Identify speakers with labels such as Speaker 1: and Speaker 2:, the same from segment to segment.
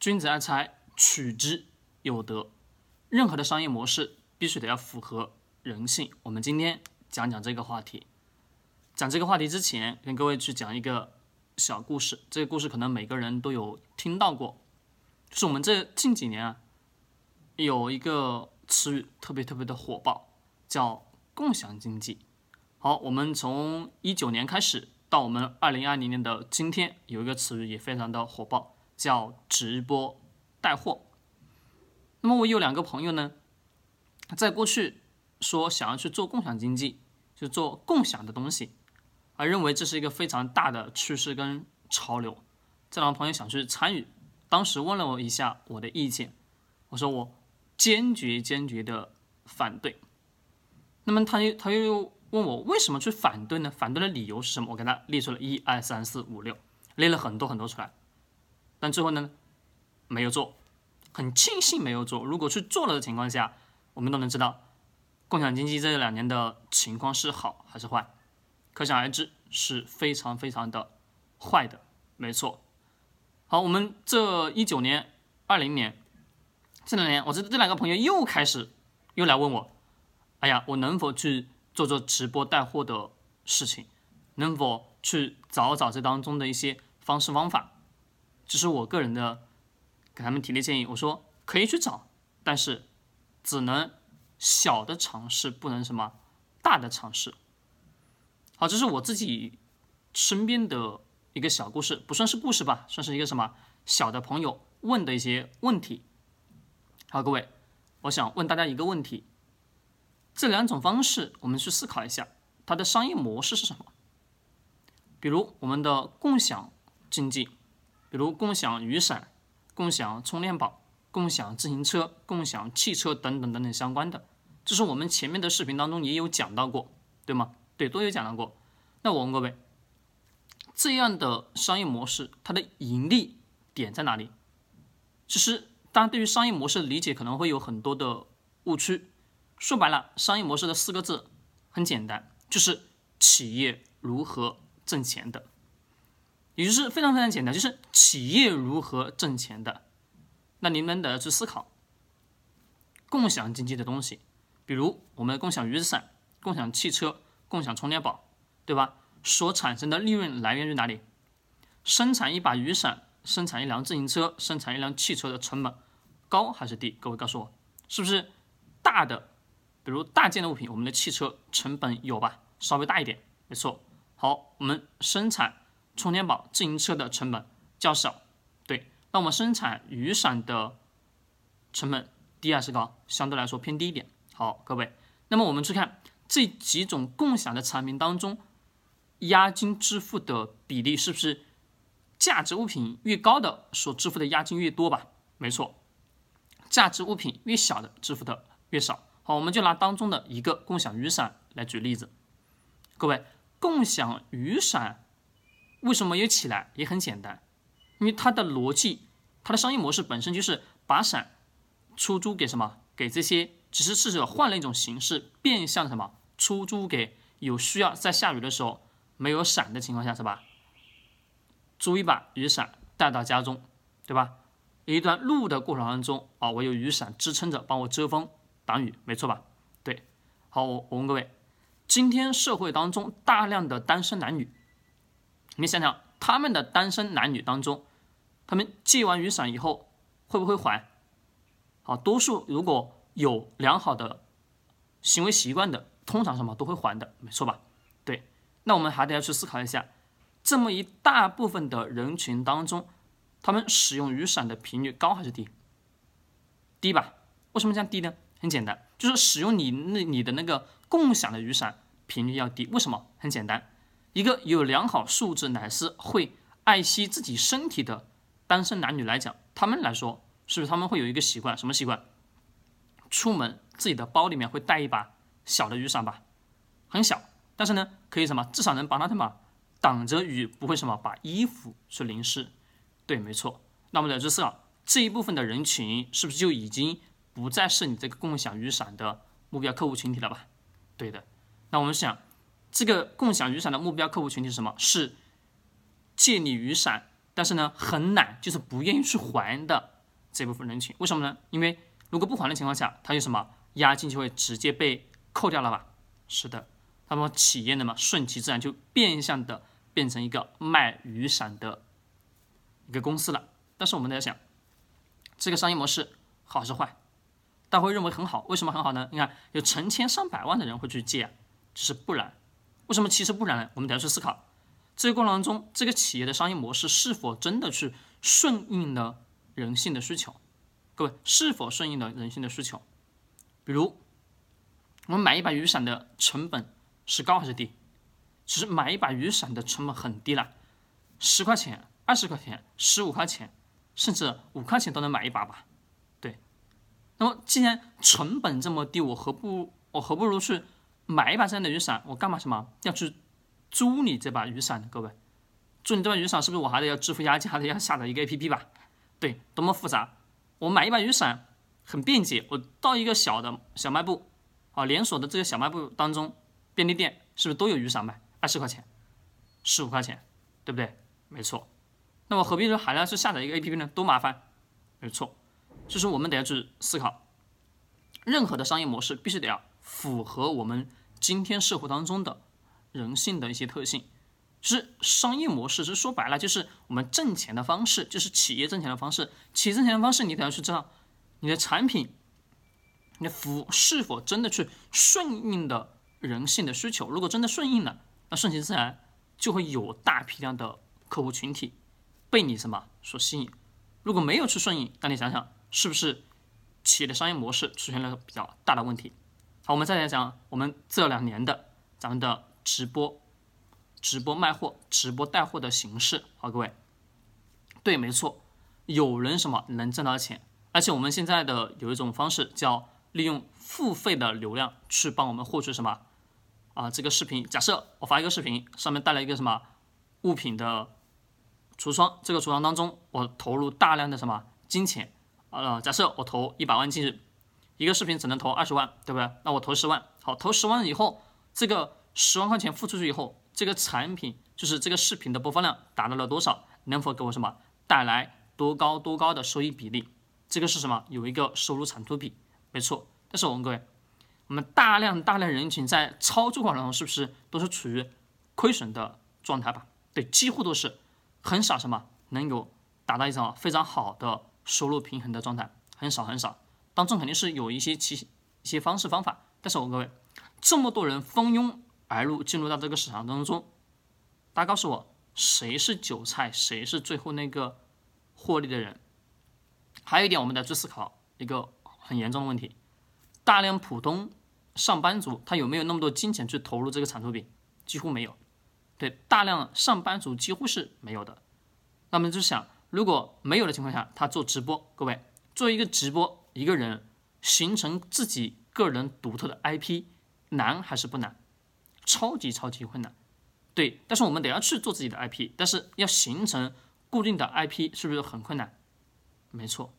Speaker 1: 君子爱财，取之有德。任何的商业模式必须得要符合人性。我们今天讲讲这个话题。讲这个话题之前，跟各位去讲一个小故事。这个故事可能每个人都有听到过，就是我们这近几年啊，有一个词语特别特别的火爆，叫共享经济。好，我们从一九年开始到我们二零二零年的今天，有一个词语也非常的火爆，叫直播带货。那么我有两个朋友呢，在过去说想要去做共享经济，就做共享的东西。而认为这是一个非常大的趋势跟潮流，这两个朋友想去参与，当时问了我一下我的意见，我说我坚决坚决的反对。那么他又他又问我为什么去反对呢？反对的理由是什么？我给他列出了一二三四五六，列了很多很多出来，但最后呢没有做，很庆幸没有做。如果去做了的情况下，我们都能知道共享经济这两年的情况是好还是坏。可想而知是非常非常的坏的，没错。好，我们这一九年、二零年这两年，我这这两个朋友又开始又来问我，哎呀，我能否去做做直播带货的事情？能否去找找这当中的一些方式方法？这是我个人的给他们提的建议。我说可以去找，但是只能小的尝试，不能什么大的尝试。好，这是我自己身边的一个小故事，不算是故事吧，算是一个什么小的朋友问的一些问题。好，各位，我想问大家一个问题：这两种方式，我们去思考一下，它的商业模式是什么？比如我们的共享经济，比如共享雨伞、共享充电宝、共享自行车、共享汽车等等等等相关的，这是我们前面的视频当中也有讲到过，对吗？对，都有讲到过。那我问各位，这样的商业模式，它的盈利点在哪里？其实，大家对于商业模式的理解可能会有很多的误区。说白了，商业模式的四个字很简单，就是企业如何挣钱的，也就是非常非常简单，就是企业如何挣钱的。那你们得去思考，共享经济的东西，比如我们共享雨伞、共享汽车。共享充电宝，对吧？所产生的利润来源于哪里？生产一把雨伞，生产一辆自行车，生产一辆汽车的成本高还是低？各位告诉我，是不是大的？比如大件的物品，我们的汽车成本有吧？稍微大一点，没错。好，我们生产充电宝、自行车的成本较小，对。那我们生产雨伞的成本低还是高？相对来说偏低一点。好，各位，那么我们去看。这几种共享的产品当中，押金支付的比例是不是价值物品越高的所支付的押金越多吧？没错，价值物品越小的支付的越少。好，我们就拿当中的一个共享雨伞来举例子。各位，共享雨伞为什么没有起来？也很简单，因为它的逻辑，它的商业模式本身就是把伞出租给什么？给这些，只是试着换了一种形式，变相什么？出租给有需要在下雨的时候没有伞的情况下是吧？租一把雨伞带到家中，对吧？一段路的过程当中啊，我有雨伞支撑着，帮我遮风挡雨，没错吧？对。好，我我问各位，今天社会当中大量的单身男女，你想想他们的单身男女当中，他们借完雨伞以后会不会还？好，多数如果有良好的行为习惯的。通常什么都会还的，没错吧？对，那我们还得要去思考一下，这么一大部分的人群当中，他们使用雨伞的频率高还是低？低吧？为什么这样低呢？很简单，就是使用你那你的那个共享的雨伞频率要低。为什么？很简单，一个有良好素质乃是会爱惜自己身体的单身男女来讲，他们来说，是不是他们会有一个习惯？什么习惯？出门自己的包里面会带一把。小的雨伞吧，很小，但是呢，可以什么？至少能帮他什么挡着雨，不会什么把衣服去淋湿。对，没错。那么在这上这一部分的人群，是不是就已经不再是你这个共享雨伞的目标客户群体了吧？对的。那我们想，这个共享雨伞的目标客户群体是什么？是借你雨伞，但是呢很懒，就是不愿意去还的这部分人群。为什么呢？因为如果不还的情况下，他就什么押金就会直接被扣掉了吧？是的，那么企业呢嘛，顺其自然就变相的变成一个卖雨伞的一个公司了。但是我们在想，这个商业模式好是坏？大家会认为很好，为什么很好呢？你看有成千上百万的人会去借，这是不然。为什么其实不然呢？我们得要去思考，这个过程当中，这个企业的商业模式是否真的去顺应了人性的需求？各位，是否顺应了人性的需求？比如，我们买一把雨伞的成本是高还是低？其实买一把雨伞的成本很低了，十块钱、二十块钱、十五块钱，甚至五块钱都能买一把吧？对。那么既然成本这么低，我何不我何不如去？买一把这样的雨伞，我干嘛什么要去租你这把雨伞呢？各位，租你这把雨伞是不是我还得要支付押金，还得要下载一个 APP 吧？对，多么复杂！我买一把雨伞很便捷，我到一个小的小卖部，啊，连锁的这个小卖部当中，便利店是不是都有雨伞卖？二十块钱，十五块钱，对不对？没错。那我何必说还要去下载一个 APP 呢？多麻烦！没错。所以说我们得要去思考，任何的商业模式必须得要符合我们。今天社会当中的人性的一些特性，是商业模式，是说白了就是我们挣钱的方式，就是企业挣钱的方式。企业挣钱的方式，你得要去知道你的产品、你的服务是否真的去顺应的人性的需求。如果真的顺应了，那顺其自然就会有大批量的客户群体被你什么所吸引。如果没有去顺应，那你想想是不是企业的商业模式出现了比较大的问题？我们再来讲我们这两年的咱们的直播、直播卖货、直播带货的形式。好，各位，对，没错，有人什么能挣到钱，而且我们现在的有一种方式叫利用付费的流量去帮我们获取什么啊？这个视频，假设我发一个视频，上面带来一个什么物品的橱窗，这个橱窗当中我投入大量的什么金钱啊？假设我投一百万进去。一个视频只能投二十万，对不对？那我投十万，好，投十万以后，这个十万块钱付出去以后，这个产品就是这个视频的播放量达到了多少？能否给我什么带来多高多高的收益比例？这个是什么？有一个收入产出比，没错。但是我问各位，我们大量大量人群在操作过程中是不是都是处于亏损的状态吧？对，几乎都是，很少什么能有达到一种非常好的收入平衡的状态，很少很少。当中肯定是有一些其一些方式方法，但是我各位，这么多人蜂拥而入进入到这个市场当中，大家告诉我，谁是韭菜，谁是最后那个获利的人？还有一点，我们得去思考一个很严重的问题：大量普通上班族他有没有那么多金钱去投入这个产出比？几乎没有。对，大量上班族几乎是没有的。那么就想，如果没有的情况下，他做直播，各位做一个直播。一个人形成自己个人独特的 IP 难还是不难？超级超级困难。对，但是我们得要去做自己的 IP，但是要形成固定的 IP 是不是很困难？没错。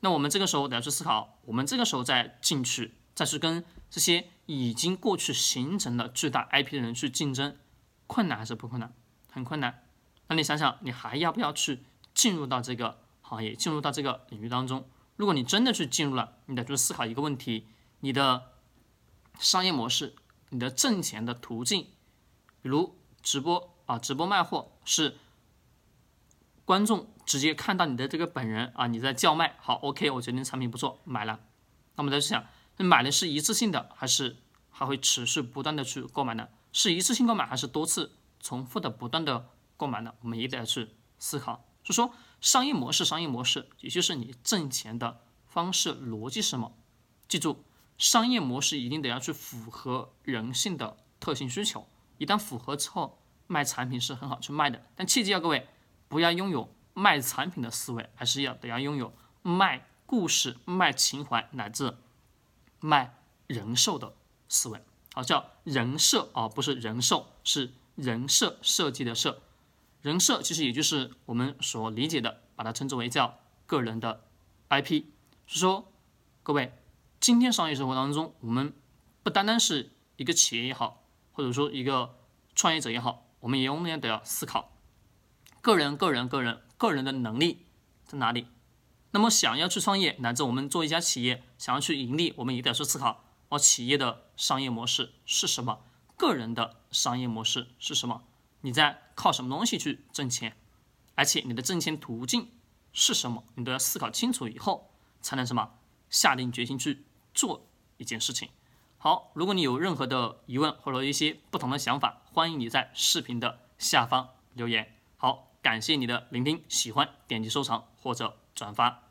Speaker 1: 那我们这个时候得要去思考，我们这个时候再进去，再去跟这些已经过去形成了巨大 IP 的人去竞争，困难还是不困难？很困难。那你想想，你还要不要去进入到这个行业，进入到这个领域当中？如果你真的去进入了，你得去思考一个问题：你的商业模式，你的挣钱的途径，比如直播啊，直播卖货是观众直接看到你的这个本人啊，你在叫卖，好，OK，我觉得你产品不错，买了。那么再去想，买的是一次性的，还是还会持续不断的去购买呢？是一次性购买，还是多次重复的不断的购买呢？我们也得去思考。就说。商业模式，商业模式，也就是你挣钱的方式逻辑是什么？记住，商业模式一定得要去符合人性的特性需求。一旦符合之后，卖产品是很好去卖的。但切记要各位不要拥有卖产品的思维，还是要得要拥有卖故事、卖情怀乃至卖人寿的思维。好，叫人设啊，不是人寿，是人设设计的设。人设其实也就是我们所理解的，把它称之为叫个人的 IP。是说，各位，今天商业生活当中，我们不单单是一个企业也好，或者说一个创业者也好，我们也永远都要思考个人、个人、个人个人的能力在哪里。那么想要去创业，乃至我们做一家企业，想要去盈利，我们也得去思考：哦，企业的商业模式是什么？个人的商业模式是什么？你在靠什么东西去挣钱？而且你的挣钱途径是什么？你都要思考清楚以后，才能什么下定决心去做一件事情。好，如果你有任何的疑问或者一些不同的想法，欢迎你在视频的下方留言。好，感谢你的聆听，喜欢点击收藏或者转发。